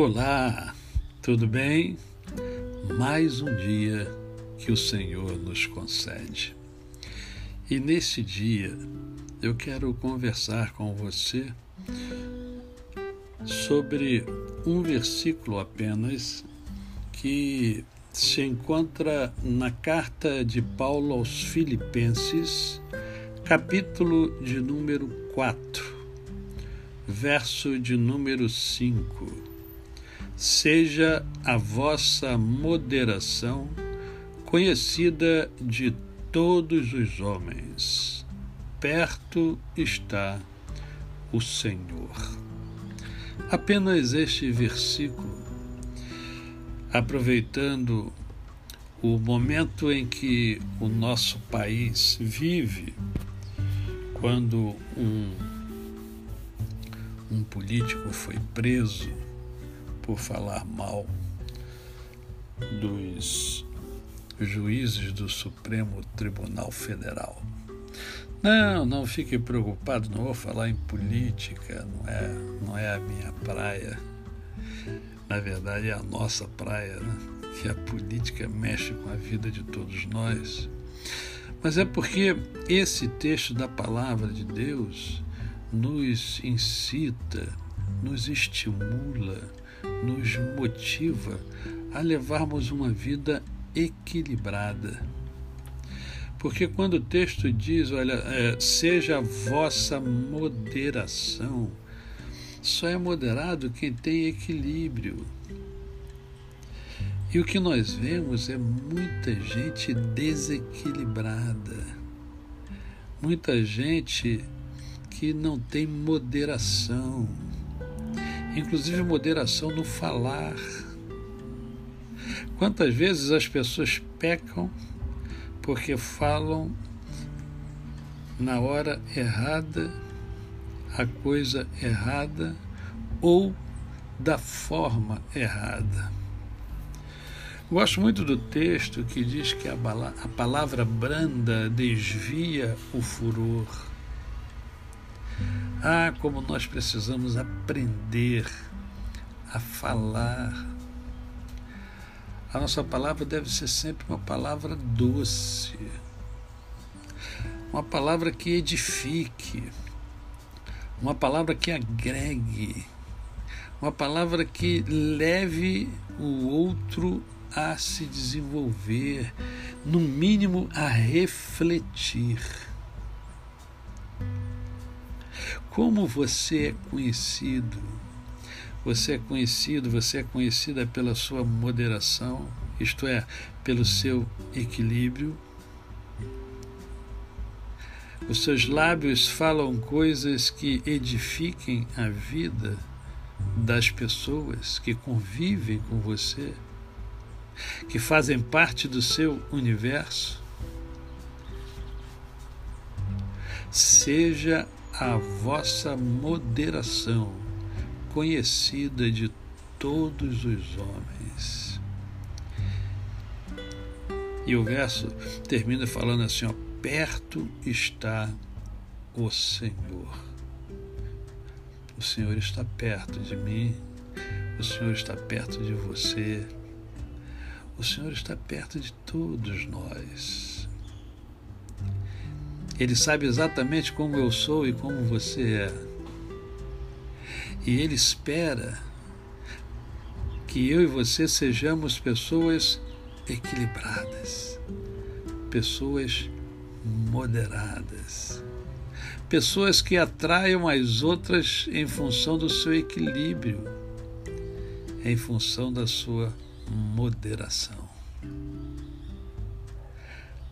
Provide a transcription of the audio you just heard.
Olá, tudo bem? Mais um dia que o Senhor nos concede. E nesse dia eu quero conversar com você sobre um versículo apenas que se encontra na carta de Paulo aos Filipenses, capítulo de número 4, verso de número 5 seja a vossa moderação conhecida de todos os homens. Perto está o Senhor. Apenas este versículo, aproveitando o momento em que o nosso país vive, quando um, um político foi preso por falar mal dos juízes do Supremo Tribunal Federal. Não, não fique preocupado, não vou falar em política, não é, não é a minha praia. Na verdade, é a nossa praia, né? que a política mexe com a vida de todos nós. Mas é porque esse texto da palavra de Deus nos incita, nos estimula, nos motiva a levarmos uma vida equilibrada. Porque quando o texto diz, olha, é, seja a vossa moderação, só é moderado quem tem equilíbrio. E o que nós vemos é muita gente desequilibrada, muita gente que não tem moderação, inclusive moderação no falar. Quantas vezes as pessoas pecam porque falam na hora errada, a coisa errada ou da forma errada. Gosto muito do texto que diz que a, palavra branda desvia o furor. Ah, como nós precisamos aprender a falar. A nossa palavra deve ser sempre uma palavra doce, uma palavra que edifique, uma palavra que agregue, uma palavra que leve o outro a se desenvolver, no mínimo a refletir. Como você é conhecido? Você é conhecido, você é conhecida pela sua moderação, isto é, pelo seu equilíbrio. Os seus lábios falam coisas que edifiquem a vida das pessoas que convivem com você, que fazem parte do seu universo. Seja a vossa moderação, conhecida de todos os homens. E o verso termina falando assim: ó, perto está o Senhor. O Senhor está perto de mim, o Senhor está perto de você, o Senhor está perto de todos nós. Ele sabe exatamente como eu sou e como você é. E Ele espera que eu e você sejamos pessoas equilibradas, pessoas moderadas, pessoas que atraiam as outras em função do seu equilíbrio, em função da sua moderação.